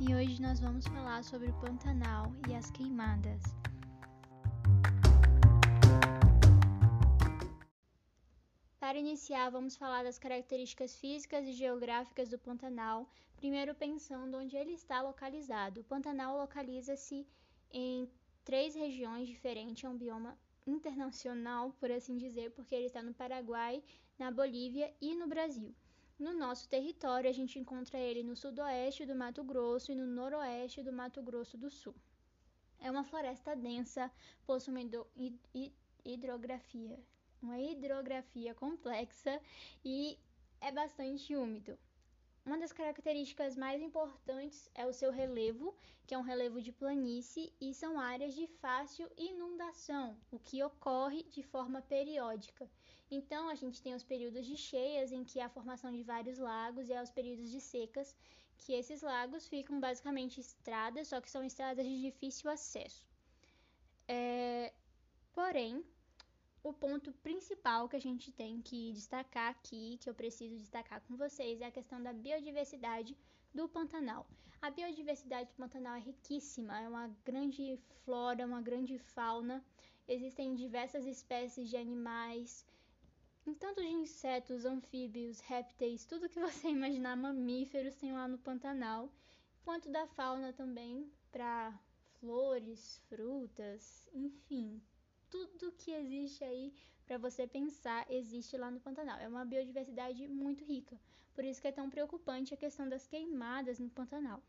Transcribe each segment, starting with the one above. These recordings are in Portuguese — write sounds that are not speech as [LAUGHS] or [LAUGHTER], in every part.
e hoje nós vamos falar sobre o Pantanal e as queimadas. Para iniciar, vamos falar das características físicas e geográficas do Pantanal, primeiro pensando onde ele está localizado. O Pantanal localiza-se em três regiões diferentes, é um bioma internacional, por assim dizer, porque ele está no Paraguai, na Bolívia e no Brasil. No nosso território, a gente encontra ele no sudoeste do Mato Grosso e no noroeste do Mato Grosso do Sul. É uma floresta densa, possuindo hidrografia, uma hidrografia complexa e é bastante úmido. Uma das características mais importantes é o seu relevo, que é um relevo de planície, e são áreas de fácil inundação, o que ocorre de forma periódica. Então, a gente tem os períodos de cheias, em que há a formação de vários lagos, e há os períodos de secas, que esses lagos ficam basicamente estradas, só que são estradas de difícil acesso. É... Porém, o ponto principal que a gente tem que destacar aqui, que eu preciso destacar com vocês, é a questão da biodiversidade do Pantanal. A biodiversidade do Pantanal é riquíssima, é uma grande flora, uma grande fauna. Existem diversas espécies de animais, tanto de insetos, anfíbios, répteis, tudo que [LAUGHS] você imaginar, mamíferos tem lá no Pantanal, quanto da fauna também, para flores, frutas, enfim, tudo que existe aí para você pensar existe lá no Pantanal. É uma biodiversidade muito rica. Por isso que é tão preocupante a questão das queimadas no Pantanal.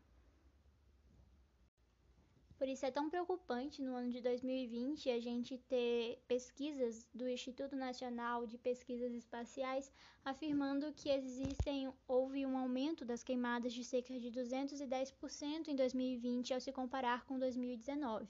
Por isso é tão preocupante no ano de 2020 a gente ter pesquisas do Instituto Nacional de Pesquisas Espaciais afirmando que existem houve um aumento das queimadas de cerca de 210% em 2020 ao se comparar com 2019.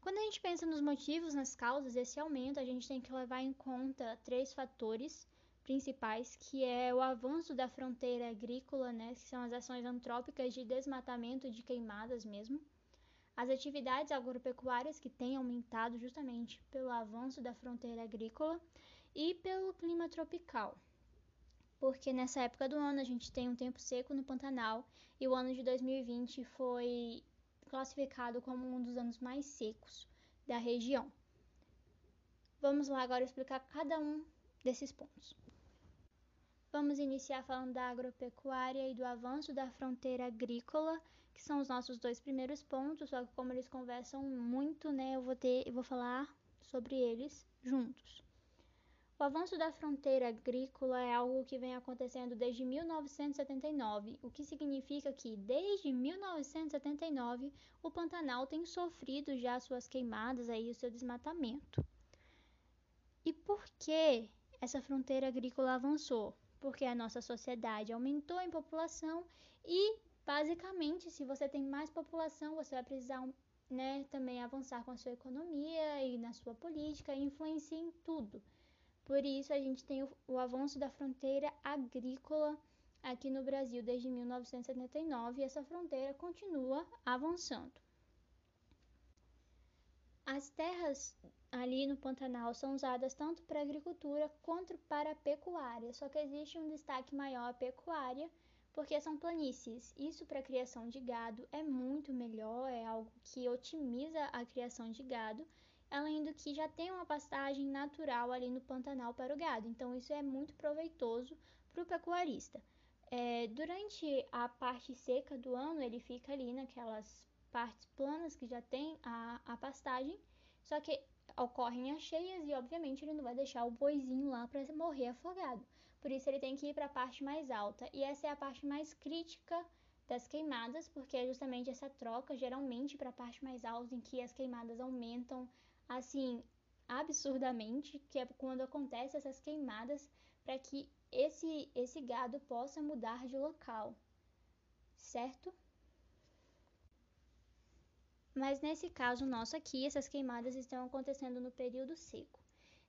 Quando a gente pensa nos motivos, nas causas desse aumento, a gente tem que levar em conta três fatores principais, que é o avanço da fronteira agrícola, né, que são as ações antrópicas de desmatamento de queimadas mesmo, as atividades agropecuárias que têm aumentado justamente pelo avanço da fronteira agrícola e pelo clima tropical. Porque nessa época do ano a gente tem um tempo seco no Pantanal e o ano de 2020 foi classificado como um dos anos mais secos da região. Vamos lá agora explicar cada um desses pontos. Vamos iniciar falando da agropecuária e do avanço da fronteira agrícola, que são os nossos dois primeiros pontos, só que como eles conversam muito, né, eu vou ter, eu vou falar sobre eles juntos. O avanço da fronteira agrícola é algo que vem acontecendo desde 1979, o que significa que desde 1979 o Pantanal tem sofrido já suas queimadas aí o seu desmatamento. E por que essa fronteira agrícola avançou? Porque a nossa sociedade aumentou em população e basicamente, se você tem mais população, você vai precisar né, também avançar com a sua economia e na sua política, influencia em tudo. Por isso, a gente tem o, o avanço da fronteira agrícola aqui no Brasil desde 1979 e essa fronteira continua avançando. As terras ali no Pantanal são usadas tanto para agricultura quanto para pecuária, só que existe um destaque maior à pecuária porque são planícies. Isso para criação de gado é muito melhor, é algo que otimiza a criação de gado além do que já tem uma pastagem natural ali no Pantanal para o gado. Então, isso é muito proveitoso para o pecuarista. É, durante a parte seca do ano, ele fica ali naquelas partes planas que já tem a, a pastagem, só que ocorrem as cheias e, obviamente, ele não vai deixar o boizinho lá para morrer afogado. Por isso, ele tem que ir para a parte mais alta. E essa é a parte mais crítica das queimadas, porque é justamente essa troca, geralmente, para a parte mais alta, em que as queimadas aumentam assim absurdamente, que é quando acontece essas queimadas para que esse esse gado possa mudar de local, certo? Mas nesse caso nosso aqui, essas queimadas estão acontecendo no período seco.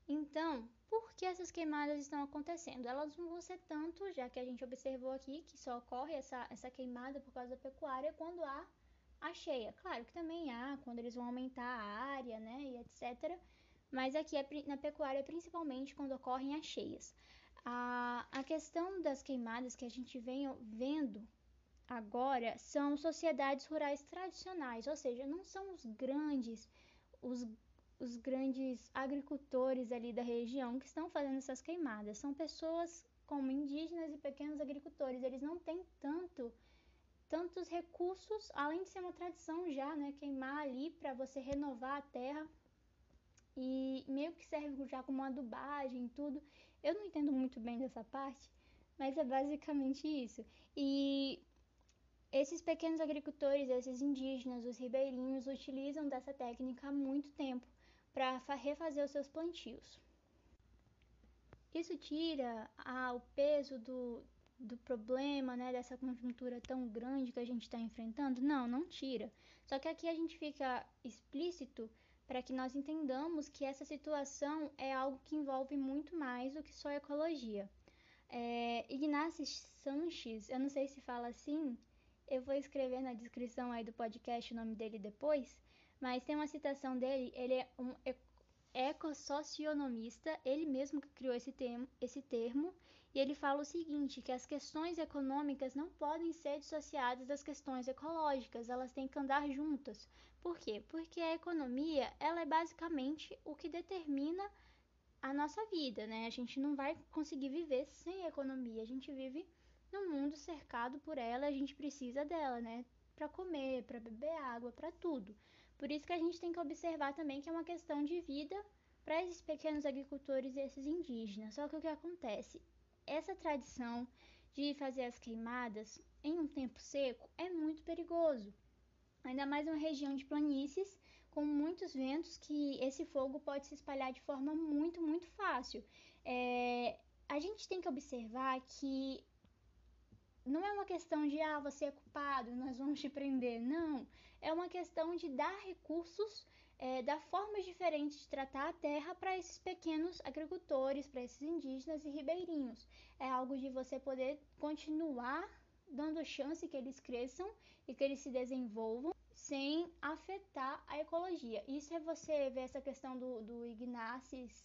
Então, por que essas queimadas estão acontecendo? Elas não vão ser tanto, já que a gente observou aqui que só ocorre essa, essa queimada por causa da pecuária quando há a cheia. Claro que também há quando eles vão aumentar a área, né, e etc. Mas aqui é na pecuária principalmente quando ocorrem as cheias. A, a questão das queimadas que a gente vem vendo agora são sociedades rurais tradicionais, ou seja, não são os grandes, os, os grandes agricultores ali da região que estão fazendo essas queimadas. São pessoas como indígenas e pequenos agricultores. Eles não têm tanto tantos recursos, além de ser uma tradição já, né, queimar ali para você renovar a terra e meio que serve já como adubagem e tudo. Eu não entendo muito bem dessa parte, mas é basicamente isso. E esses pequenos agricultores, esses indígenas, os ribeirinhos, utilizam dessa técnica há muito tempo para refazer os seus plantios. Isso tira ah, o peso do, do problema, né, dessa conjuntura tão grande que a gente está enfrentando? Não, não tira. Só que aqui a gente fica explícito para que nós entendamos que essa situação é algo que envolve muito mais do que só ecologia. É, Ignacio Sanches, eu não sei se fala assim, eu vou escrever na descrição aí do podcast o nome dele depois, mas tem uma citação dele, ele é um ecossocionomista, ele mesmo que criou esse termo, esse termo, e ele fala o seguinte, que as questões econômicas não podem ser dissociadas das questões ecológicas, elas têm que andar juntas. Por quê? Porque a economia, ela é basicamente o que determina a nossa vida, né? A gente não vai conseguir viver sem economia, a gente vive num mundo cercado por ela, a gente precisa dela, né? Para comer, para beber água, para tudo. Por isso que a gente tem que observar também que é uma questão de vida para esses pequenos agricultores e esses indígenas. Só que o que acontece? essa tradição de fazer as queimadas em um tempo seco é muito perigoso. Ainda mais uma região de planícies com muitos ventos que esse fogo pode se espalhar de forma muito, muito fácil. É, a gente tem que observar que não é uma questão de ah, você é culpado, nós vamos te prender. Não. É uma questão de dar recursos é, dar formas diferentes de tratar a terra para esses pequenos agricultores, para esses indígenas e ribeirinhos. É algo de você poder continuar dando chance que eles cresçam e que eles se desenvolvam sem afetar a ecologia. Isso é você ver essa questão do, do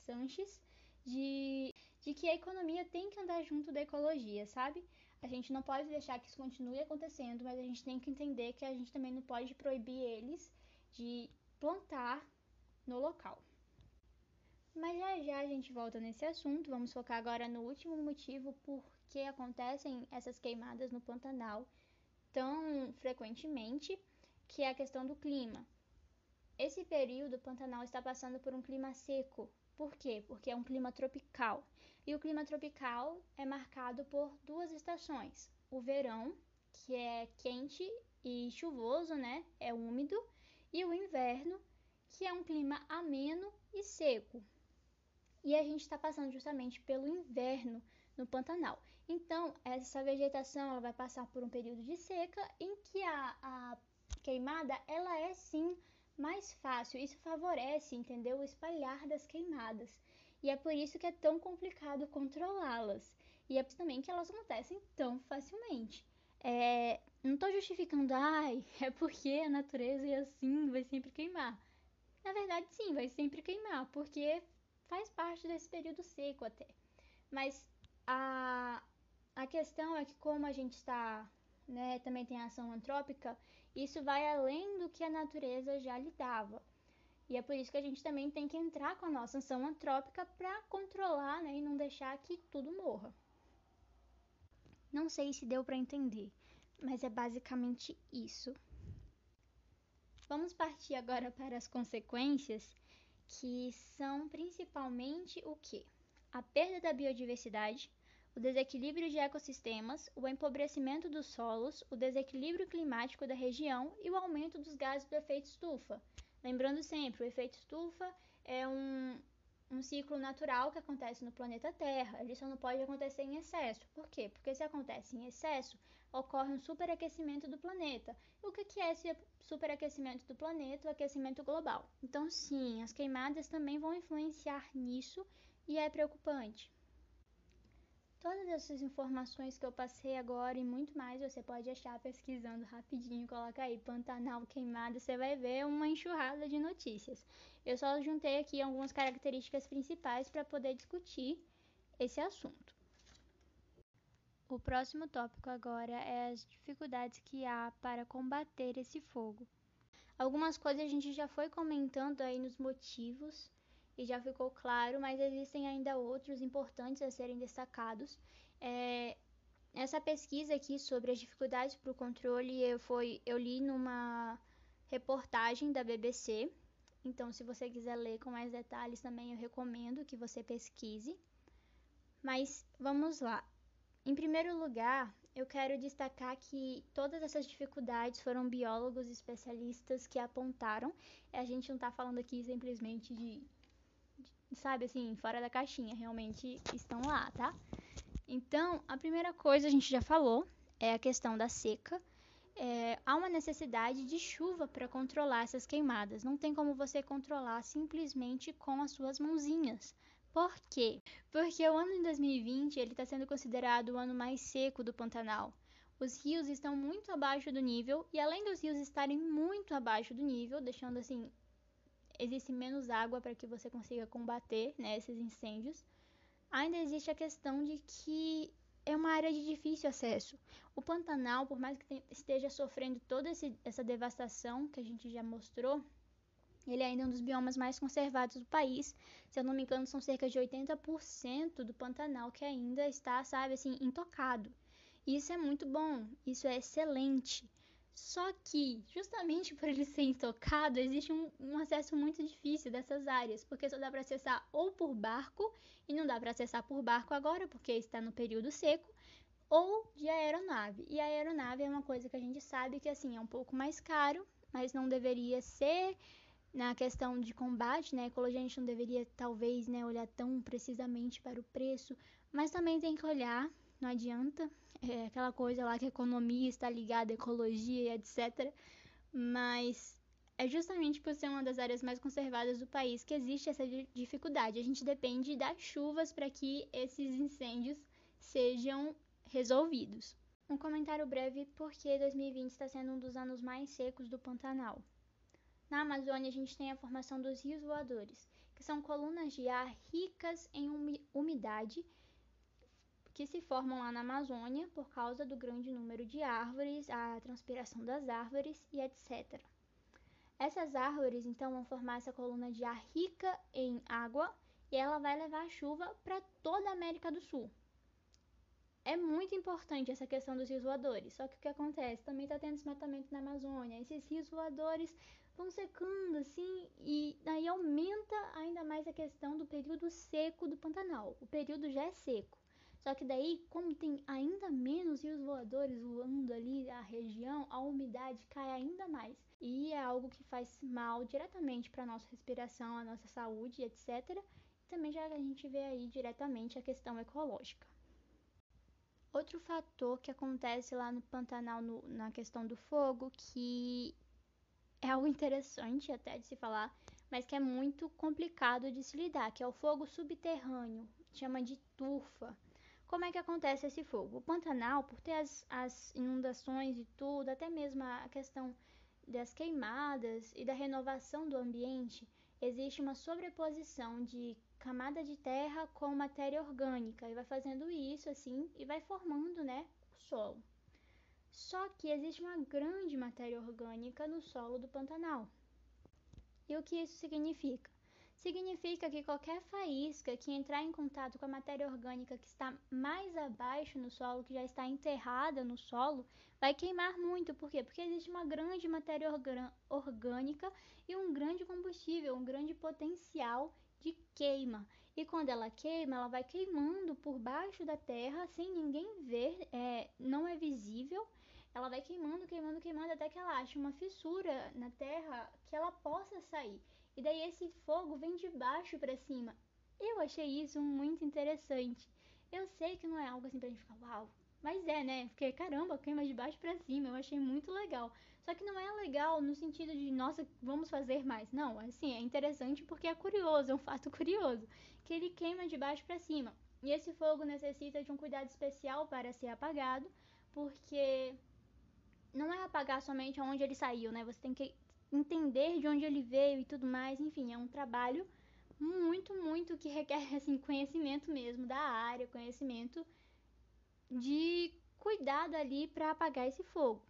Sanches de, de que a economia tem que andar junto da ecologia, sabe? A gente não pode deixar que isso continue acontecendo, mas a gente tem que entender que a gente também não pode proibir eles de plantar no local. Mas já já a gente volta nesse assunto, vamos focar agora no último motivo por que acontecem essas queimadas no Pantanal tão frequentemente, que é a questão do clima. Esse período o Pantanal está passando por um clima seco. Por quê? Porque é um clima tropical. E o clima tropical é marcado por duas estações: o verão, que é quente e chuvoso, né? É úmido, e o inverno, que é um clima ameno e seco. E a gente está passando justamente pelo inverno no Pantanal. Então, essa vegetação ela vai passar por um período de seca em que a, a queimada ela é sim mais fácil. Isso favorece, entendeu, o espalhar das queimadas. E é por isso que é tão complicado controlá-las. E é também que elas acontecem tão facilmente. É, não estou justificando, ai, [LAUGHS] é porque a natureza é assim, vai sempre queimar. Na verdade, sim, vai sempre queimar, porque faz parte desse período seco até. Mas a, a questão é que como a gente está, né, também tem ação antrópica, isso vai além do que a natureza já lhe dava. E é por isso que a gente também tem que entrar com a nossa ação antrópica para controlar, né, e não deixar que tudo morra. Não sei se deu para entender, mas é basicamente isso. Vamos partir agora para as consequências, que são principalmente o que? A perda da biodiversidade, o desequilíbrio de ecossistemas, o empobrecimento dos solos, o desequilíbrio climático da região e o aumento dos gases do efeito estufa. Lembrando sempre, o efeito estufa é um, um ciclo natural que acontece no planeta Terra. Ele só não pode acontecer em excesso. Por quê? Porque se acontece em excesso, ocorre um superaquecimento do planeta. E o que é esse superaquecimento do planeta? O aquecimento global. Então, sim, as queimadas também vão influenciar nisso e é preocupante. Todas essas informações que eu passei agora e muito mais você pode achar pesquisando rapidinho. Coloca aí Pantanal queimado, você vai ver uma enxurrada de notícias. Eu só juntei aqui algumas características principais para poder discutir esse assunto. O próximo tópico agora é as dificuldades que há para combater esse fogo. Algumas coisas a gente já foi comentando aí nos motivos e já ficou claro, mas existem ainda outros importantes a serem destacados. É, essa pesquisa aqui sobre as dificuldades para o controle eu, foi, eu li numa reportagem da BBC. Então, se você quiser ler com mais detalhes, também eu recomendo que você pesquise. Mas vamos lá. Em primeiro lugar, eu quero destacar que todas essas dificuldades foram biólogos especialistas que apontaram. A gente não está falando aqui simplesmente de, sabe assim, fora da caixinha, realmente estão lá, tá? Então, a primeira coisa a gente já falou é a questão da seca. É, há uma necessidade de chuva para controlar essas queimadas. Não tem como você controlar simplesmente com as suas mãozinhas. Por quê? Porque o ano de 2020 ele está sendo considerado o ano mais seco do Pantanal. Os rios estão muito abaixo do nível e além dos rios estarem muito abaixo do nível, deixando assim existe menos água para que você consiga combater né, esses incêndios ainda existe a questão de que é uma área de difícil acesso. O Pantanal, por mais que esteja sofrendo toda esse, essa devastação que a gente já mostrou, ele é ainda um dos biomas mais conservados do país. Se eu não me engano, são cerca de 80% do Pantanal que ainda está, sabe, assim, intocado. Isso é muito bom, isso é excelente. Só que, justamente por ele ser intocado, existe um, um acesso muito difícil dessas áreas, porque só dá para acessar ou por barco, e não dá para acessar por barco agora, porque está no período seco, ou de aeronave. E a aeronave é uma coisa que a gente sabe que assim é um pouco mais caro, mas não deveria ser na questão de combate, né? A ecologia a gente não deveria talvez, né, olhar tão precisamente para o preço, mas também tem que olhar, não adianta, é aquela coisa lá que a economia está ligada à ecologia e etc. Mas é justamente por ser uma das áreas mais conservadas do país que existe essa dificuldade. A gente depende das chuvas para que esses incêndios sejam resolvidos. Um comentário breve porque 2020 está sendo um dos anos mais secos do Pantanal. Na Amazônia, a gente tem a formação dos rios voadores, que são colunas de ar ricas em umidade que se formam lá na Amazônia por causa do grande número de árvores, a transpiração das árvores e etc. Essas árvores então vão formar essa coluna de ar rica em água e ela vai levar a chuva para toda a América do Sul. É muito importante essa questão dos rios voadores, só que o que acontece? Também está tendo desmatamento na Amazônia. Esses rios voadores vão secando assim e aí aumenta ainda mais a questão do período seco do Pantanal. O período já é seco. Só que daí, como tem ainda menos rios voadores voando ali a região, a umidade cai ainda mais. E é algo que faz mal diretamente para a nossa respiração, a nossa saúde, etc. E também já a gente vê aí diretamente a questão ecológica. Outro fator que acontece lá no Pantanal no, na questão do fogo, que é algo interessante até de se falar, mas que é muito complicado de se lidar, que é o fogo subterrâneo, chama de turfa. Como é que acontece esse fogo? O Pantanal, por ter as, as inundações e tudo, até mesmo a questão das queimadas e da renovação do ambiente, existe uma sobreposição de camada de terra com matéria orgânica e vai fazendo isso assim e vai formando, né, o solo. Só que existe uma grande matéria orgânica no solo do Pantanal. E o que isso significa? Significa que qualquer faísca que entrar em contato com a matéria orgânica que está mais abaixo no solo, que já está enterrada no solo, vai queimar muito. Por quê? Porque existe uma grande matéria orgânica e um grande combustível, um grande potencial de queima. E quando ela queima, ela vai queimando por baixo da terra sem ninguém ver, é, não é visível. Ela vai queimando, queimando, queimando até que ela ache uma fissura na terra que ela possa sair. E daí esse fogo vem de baixo para cima. Eu achei isso muito interessante. Eu sei que não é algo assim pra gente ficar uau, mas é, né? Porque caramba, queima de baixo para cima. Eu achei muito legal. Só que não é legal no sentido de, nossa, vamos fazer mais. Não, assim, é interessante porque é curioso, é um fato [LAUGHS] curioso, que ele queima de baixo para cima. E esse fogo necessita de um cuidado especial para ser apagado, porque não é apagar somente onde ele saiu, né? Você tem que entender de onde ele veio e tudo mais, enfim, é um trabalho muito, muito que requer [LAUGHS] assim conhecimento mesmo da área, conhecimento de cuidado ali para apagar esse fogo.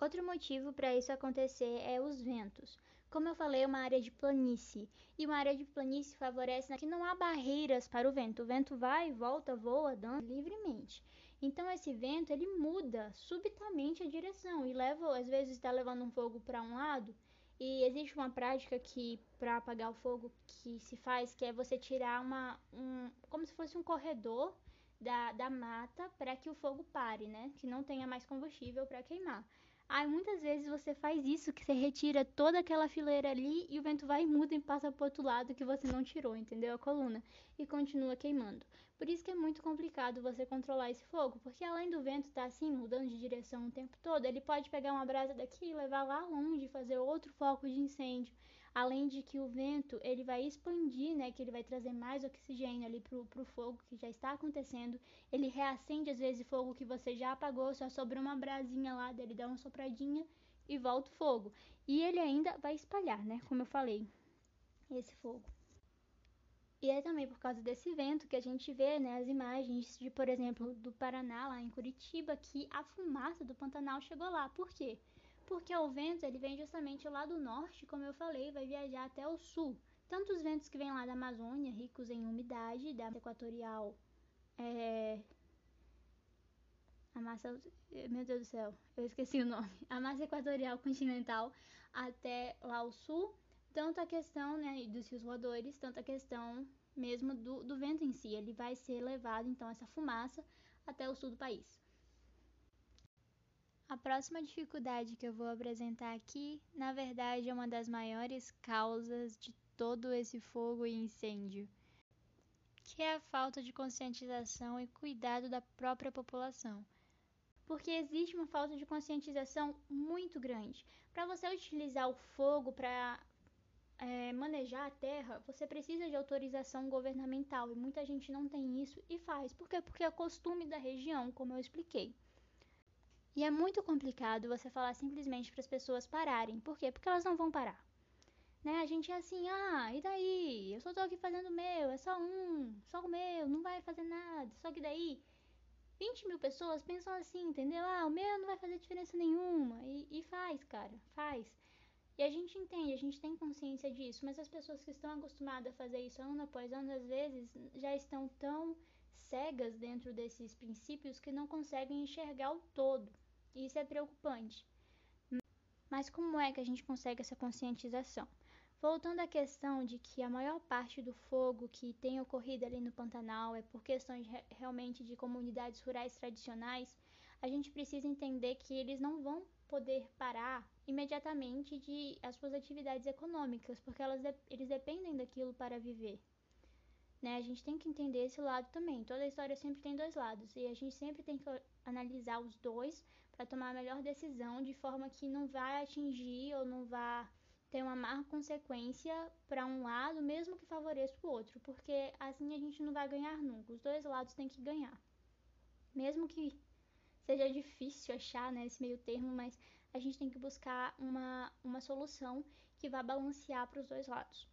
Outro motivo para isso acontecer é os ventos. Como eu falei, é uma área de planície. E uma área de planície favorece que não há barreiras para o vento. O vento vai, volta, voa, dança livremente. Então esse vento ele muda subitamente a direção e leva, às vezes está levando um fogo para um lado. E existe uma prática que para apagar o fogo que se faz, que é você tirar uma um, como se fosse um corredor da, da mata para que o fogo pare, né? Que não tenha mais combustível para queimar. Aí muitas vezes você faz isso, que você retira toda aquela fileira ali e o vento vai e muda e passa pro outro lado que você não tirou, entendeu? A coluna. E continua queimando. Por isso que é muito complicado você controlar esse fogo, porque além do vento estar tá assim, mudando de direção o tempo todo, ele pode pegar uma brasa daqui e levar lá longe fazer outro foco de incêndio. Além de que o vento, ele vai expandir, né, que ele vai trazer mais oxigênio ali pro, pro fogo que já está acontecendo. Ele reacende às vezes fogo que você já apagou, só sobrou uma brasinha lá, dele dá uma sopradinha e volta o fogo. E ele ainda vai espalhar, né, como eu falei, esse fogo. E é também por causa desse vento que a gente vê né, as imagens de, por exemplo, do Paraná, lá em Curitiba, que a fumaça do Pantanal chegou lá. Por quê? Porque o vento ele vem justamente lá do norte, como eu falei, vai viajar até o sul. Tanto os ventos que vêm lá da Amazônia, ricos em umidade, da equatorial, é... a massa, meu Deus do céu, eu esqueci o nome, [LAUGHS] a massa equatorial continental até lá o sul, tanto a questão né, dos rios voadores, tanto a questão mesmo do, do vento em si, ele vai ser levado então essa fumaça até o sul do país. A próxima dificuldade que eu vou apresentar aqui, na verdade, é uma das maiores causas de todo esse fogo e incêndio, que é a falta de conscientização e cuidado da própria população. Porque existe uma falta de conscientização muito grande. Para você utilizar o fogo para é, manejar a terra, você precisa de autorização governamental e muita gente não tem isso e faz. Por quê? Porque é costume da região, como eu expliquei. E é muito complicado você falar simplesmente para as pessoas pararem. Por quê? Porque elas não vão parar. Né? A gente é assim, ah, e daí? Eu só tô aqui fazendo o meu, é só um, só o meu, não vai fazer nada. Só que daí, 20 mil pessoas pensam assim, entendeu? Ah, o meu não vai fazer diferença nenhuma. E, e faz, cara, faz. E a gente entende, a gente tem consciência disso, mas as pessoas que estão acostumadas a fazer isso ano após ano, às vezes já estão tão cegas dentro desses princípios que não conseguem enxergar o todo. Isso é preocupante. Mas como é que a gente consegue essa conscientização? Voltando à questão de que a maior parte do fogo que tem ocorrido ali no Pantanal é por questões realmente de comunidades rurais tradicionais, a gente precisa entender que eles não vão poder parar imediatamente de as suas atividades econômicas, porque elas, eles dependem daquilo para viver. Né? A gente tem que entender esse lado também. Toda história sempre tem dois lados e a gente sempre tem que analisar os dois para tomar a melhor decisão de forma que não vai atingir ou não vá ter uma má consequência para um lado, mesmo que favoreça o outro, porque assim a gente não vai ganhar nunca. Os dois lados têm que ganhar. Mesmo que seja difícil achar né, esse meio termo, mas a gente tem que buscar uma, uma solução que vá balancear para os dois lados.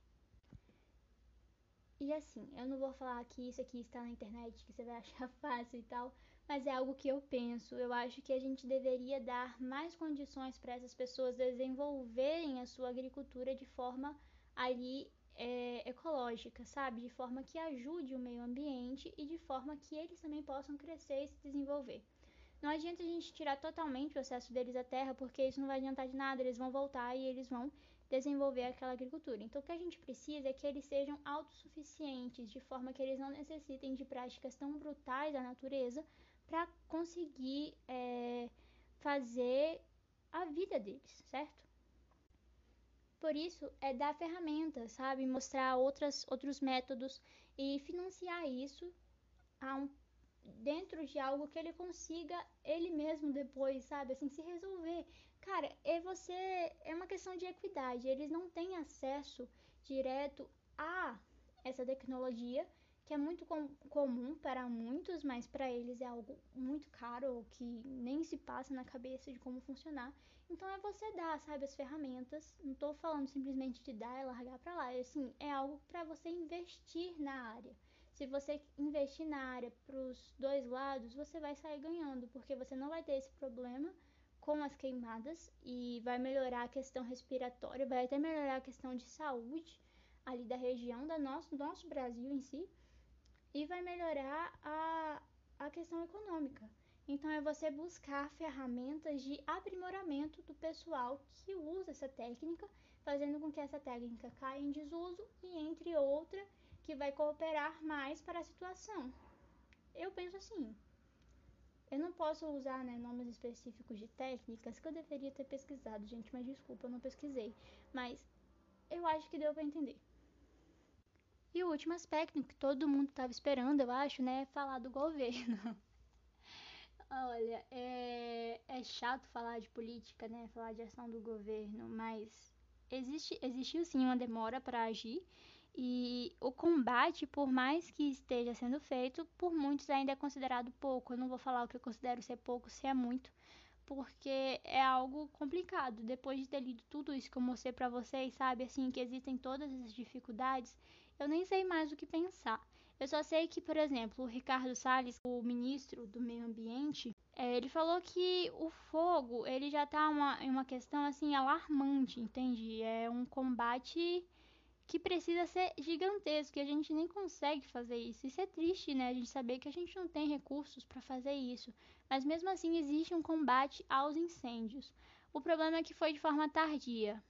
E assim, eu não vou falar que isso aqui está na internet, que você vai [LAUGHS] achar fácil e tal, mas é algo que eu penso. Eu acho que a gente deveria dar mais condições para essas pessoas desenvolverem a sua agricultura de forma ali é, ecológica, sabe? De forma que ajude o meio ambiente e de forma que eles também possam crescer e se desenvolver. Não adianta a gente tirar totalmente o acesso deles à terra, porque isso não vai adiantar de nada, eles vão voltar e eles vão desenvolver aquela agricultura. Então, o que a gente precisa é que eles sejam autossuficientes, de forma que eles não necessitem de práticas tão brutais da natureza para conseguir é, fazer a vida deles, certo? Por isso, é dar ferramentas, sabe? Mostrar outras, outros métodos e financiar isso um, dentro de algo que ele consiga ele mesmo depois, sabe? Assim, se resolver. Cara, é você. É uma questão de equidade. Eles não têm acesso direto a essa tecnologia que é muito com comum para muitos, mas para eles é algo muito caro ou que nem se passa na cabeça de como funcionar. Então é você dar, sabe, as ferramentas. Não estou falando simplesmente de dar e largar para lá. É assim, é algo para você investir na área. Se você investir na área para os dois lados, você vai sair ganhando, porque você não vai ter esse problema com as queimadas e vai melhorar a questão respiratória, vai até melhorar a questão de saúde ali da região da nosso, do nosso Brasil em si e vai melhorar a, a questão econômica. Então é você buscar ferramentas de aprimoramento do pessoal que usa essa técnica, fazendo com que essa técnica caia em desuso e entre outra que vai cooperar mais para a situação. Eu penso assim. Eu não posso usar né, nomes específicos de técnicas que eu deveria ter pesquisado, gente, mas desculpa, eu não pesquisei. Mas eu acho que deu para entender. E o último aspecto que todo mundo estava esperando, eu acho, né, é falar do governo. [LAUGHS] Olha, é, é chato falar de política, né, falar de ação do governo, mas existe, existiu sim uma demora para agir e o combate, por mais que esteja sendo feito, por muitos ainda é considerado pouco. Eu não vou falar o que eu considero ser pouco, se é muito, porque é algo complicado. Depois de ter lido tudo isso que eu mostrei para vocês, sabe, assim, que existem todas essas dificuldades, eu nem sei mais o que pensar. Eu só sei que, por exemplo, o Ricardo Salles, o ministro do Meio Ambiente, é, ele falou que o fogo ele já está em uma questão assim alarmante, entende? É um combate que precisa ser gigantesco e a gente nem consegue fazer isso. Isso é triste, né? A gente saber que a gente não tem recursos para fazer isso. Mas mesmo assim existe um combate aos incêndios. O problema é que foi de forma tardia.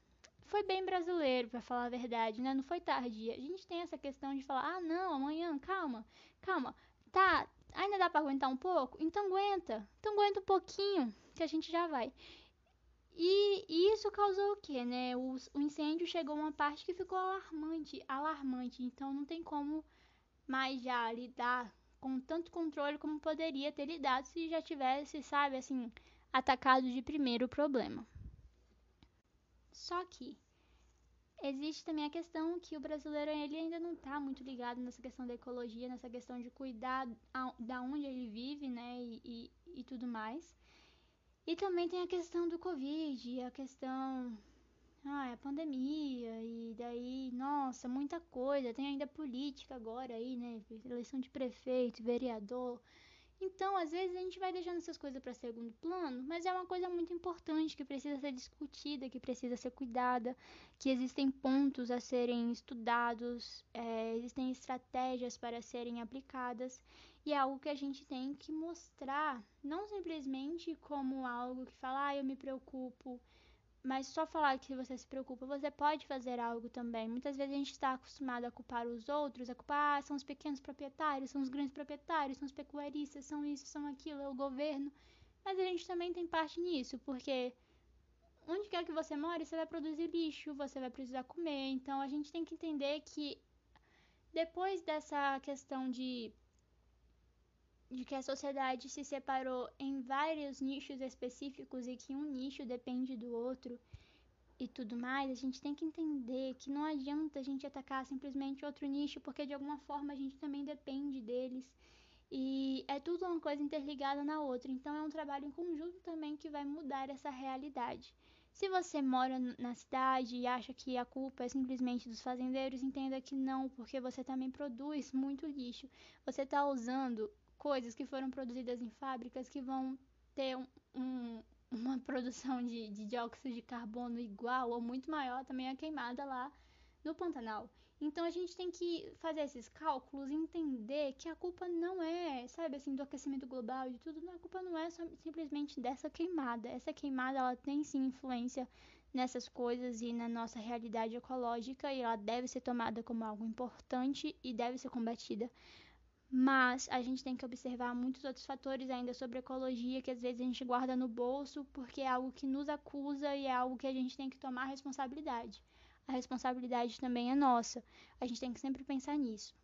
Foi bem brasileiro, para falar a verdade, né? Não foi tardia. A gente tem essa questão de falar: "Ah, não, amanhã, calma. Calma. Tá, ainda dá para aguentar um pouco? Então aguenta. Então aguenta um pouquinho, que a gente já vai." E isso causou o quê, né? O, o incêndio chegou a uma parte que ficou alarmante, alarmante. Então não tem como mais já lidar com tanto controle como poderia ter lidado se já tivesse, sabe, assim, atacado de primeiro o problema. Só que existe também a questão que o brasileiro ele ainda não está muito ligado nessa questão da ecologia, nessa questão de cuidar a, da onde ele vive, né, e, e, e tudo mais. E também tem a questão do Covid, a questão. Ah, a pandemia, e daí, nossa, muita coisa. Tem ainda política agora aí, né? Eleição de prefeito, vereador. Então, às vezes a gente vai deixando essas coisas para segundo plano, mas é uma coisa muito importante que precisa ser discutida, que precisa ser cuidada, que existem pontos a serem estudados, é, existem estratégias para serem aplicadas e é algo que a gente tem que mostrar, não simplesmente como algo que fala, ah, eu me preocupo, mas só falar que você se preocupa, você pode fazer algo também. Muitas vezes a gente está acostumado a culpar os outros, a culpar, ah, são os pequenos proprietários, são os grandes proprietários, são os pecuaristas, são isso, são aquilo, é o governo. Mas a gente também tem parte nisso, porque onde quer que você more, você vai produzir lixo, você vai precisar comer. Então a gente tem que entender que depois dessa questão de de que a sociedade se separou em vários nichos específicos e que um nicho depende do outro e tudo mais, a gente tem que entender que não adianta a gente atacar simplesmente outro nicho, porque de alguma forma a gente também depende deles. E é tudo uma coisa interligada na outra. Então é um trabalho em conjunto também que vai mudar essa realidade. Se você mora na cidade e acha que a culpa é simplesmente dos fazendeiros, entenda que não, porque você também produz muito lixo. Você está usando coisas que foram produzidas em fábricas que vão ter um, um, uma [LAUGHS] produção de, de dióxido de carbono igual ou muito maior também a queimada lá no Pantanal. Então a gente tem que fazer esses cálculos entender que a culpa não é, sabe, assim, do aquecimento global e tudo, a culpa não é só, simplesmente dessa queimada. Essa queimada ela tem sim influência nessas coisas e na nossa realidade ecológica e ela deve ser tomada como algo importante e deve ser combatida mas a gente tem que observar muitos outros fatores ainda sobre ecologia que às vezes a gente guarda no bolso porque é algo que nos acusa e é algo que a gente tem que tomar responsabilidade. A responsabilidade também é nossa. A gente tem que sempre pensar nisso.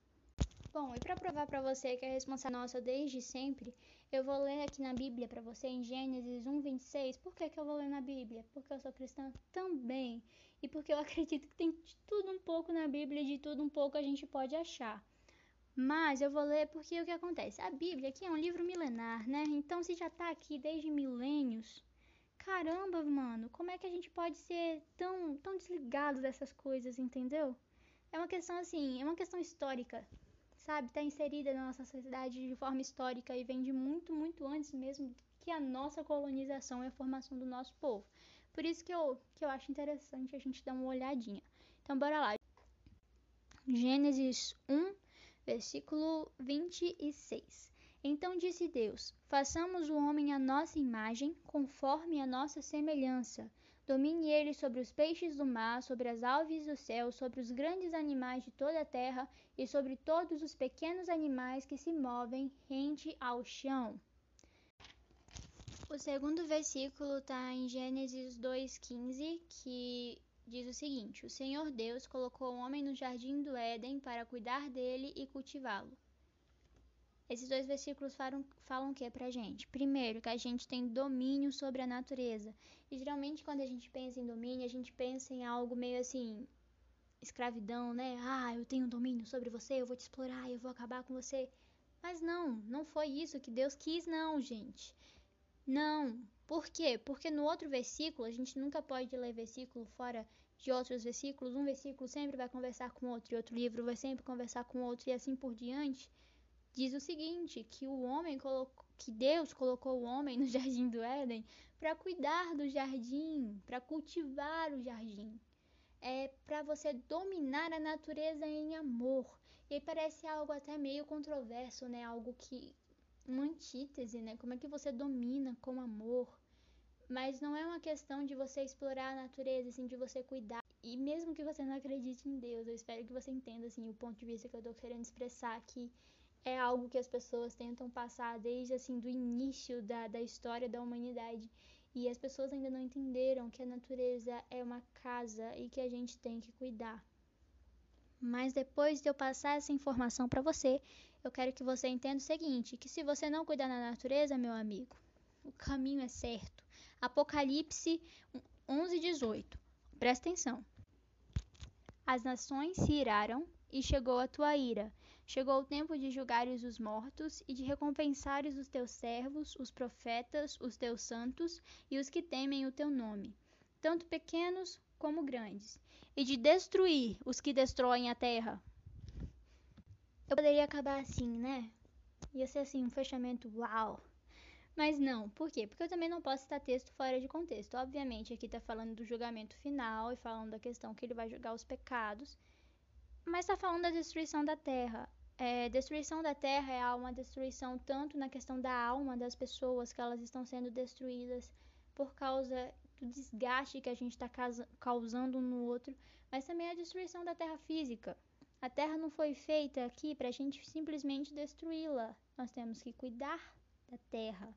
Bom, e para provar para você que a responsabilidade é nossa desde sempre, eu vou ler aqui na Bíblia para você em Gênesis 1:26. Por que, que eu vou ler na Bíblia? Porque eu sou cristã também. E porque eu [LAUGHS] acredito que tem de tudo um pouco na Bíblia, de tudo um pouco a gente pode achar. Mas eu vou ler porque o que acontece? A Bíblia aqui é um livro milenar, né? Então, se já tá aqui desde milênios, caramba, mano, como é que a gente pode ser tão, tão desligado dessas coisas, entendeu? É uma questão assim, é uma questão histórica, sabe, está inserida na nossa sociedade de forma histórica e vem de muito, muito antes mesmo que a nossa colonização e a formação do nosso povo. Por isso que eu, que eu acho interessante a gente dar uma olhadinha. Então, bora lá. Gênesis 1, versículo 26. Então disse Deus: Façamos o homem à nossa imagem, conforme a nossa semelhança. Domine ele sobre os peixes do mar, sobre as aves do céu, sobre os grandes animais de toda a terra e sobre todos os pequenos animais que se movem rente ao chão. O segundo versículo está em Gênesis 2,15, que diz o seguinte: O Senhor Deus colocou o homem no jardim do Éden para cuidar dele e cultivá-lo. Esses dois versículos falam, falam o que pra gente? Primeiro, que a gente tem domínio sobre a natureza. E geralmente, quando a gente pensa em domínio, a gente pensa em algo meio assim: escravidão, né? Ah, eu tenho domínio sobre você, eu vou te explorar, eu vou acabar com você. Mas não, não foi isso que Deus quis, não, gente. Não. Por quê? Porque no outro versículo, a gente nunca pode ler versículo fora de outros versículos. Um versículo sempre vai conversar com outro, e outro livro vai sempre conversar com outro, e assim por diante. Diz o seguinte: que o homem colocou, que Deus colocou o homem no [LAUGHS] jardim do Éden para cuidar do jardim, para cultivar o jardim. É para você dominar a natureza em amor. E aí parece algo até meio controverso, né? Algo que uma antítese, né? Como é que você domina com amor? Mas não é uma questão de você explorar a natureza, assim, de você cuidar. E mesmo que você não acredite em Deus, eu espero que você entenda, assim, o ponto de vista que eu tô querendo expressar aqui. É algo que as pessoas tentam passar desde, assim, do início da, da história da humanidade. E as pessoas ainda não entenderam que a natureza é uma casa e que a gente tem que cuidar. Mas depois de eu passar essa informação para você, eu quero que você entenda o seguinte: que se você não cuidar da natureza, meu amigo, o caminho é certo. Apocalipse 11, 18. Presta atenção. As nações se iraram e chegou a tua ira. Chegou o tempo de julgares os mortos e de recompensares os teus servos, os profetas, os teus santos e os que temem o teu nome, tanto pequenos como grandes, e de destruir os que destroem a terra. Eu poderia acabar assim, né? Ia ser assim, um fechamento uau. Mas não, por quê? Porque eu também não posso citar texto fora de contexto. Obviamente, aqui tá falando do julgamento final e falando da questão que ele vai julgar os pecados. Mas tá falando da destruição da terra. É, destruição da terra é uma destruição tanto na questão da alma das pessoas, que elas estão sendo destruídas por causa do desgaste que a gente está causando um no outro, mas também a destruição da terra física. A terra não foi feita aqui para a gente simplesmente destruí-la. Nós temos que cuidar da terra.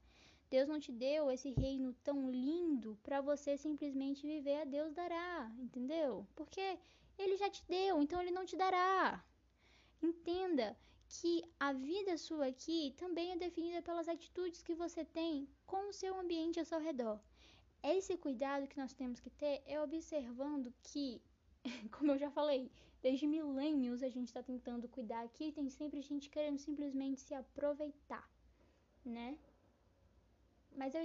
Deus não te deu esse reino tão lindo para você simplesmente viver a Deus dará, entendeu? Porque ele já te deu, então ele não te dará. Entenda que a vida sua aqui também é definida pelas atitudes que você tem com o seu ambiente ao seu redor. Esse cuidado que nós temos que ter é observando que, [LAUGHS] como eu já falei, Desde milênios a gente está tentando cuidar aqui, tem sempre gente querendo simplesmente se aproveitar, né? Mas eu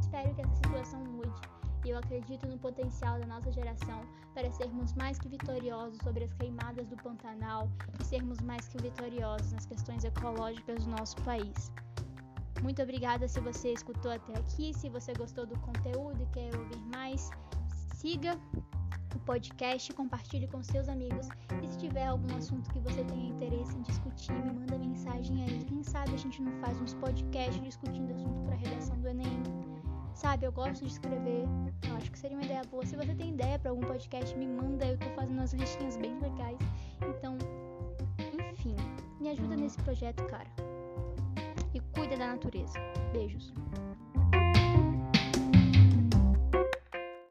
espero que essa situação mude. E eu acredito no potencial da nossa geração para sermos mais que vitoriosos sobre as queimadas do Pantanal e sermos mais que vitoriosos nas questões ecológicas do nosso país. Muito obrigada se você escutou até aqui. Se você gostou do conteúdo e quer ouvir mais, siga o podcast, compartilhe com seus amigos. E se tiver algum assunto que você tenha interesse em discutir, me manda mensagem aí. Quem sabe a gente não faz uns podcasts discutindo assunto para redação do Enem. Sabe, eu gosto de escrever. Eu acho que seria uma ideia boa. Se você tem ideia para algum podcast, me manda. Eu tô fazendo umas listinhas bem legais. Então, enfim, me ajuda nesse projeto, cara cuida da natureza. Beijos.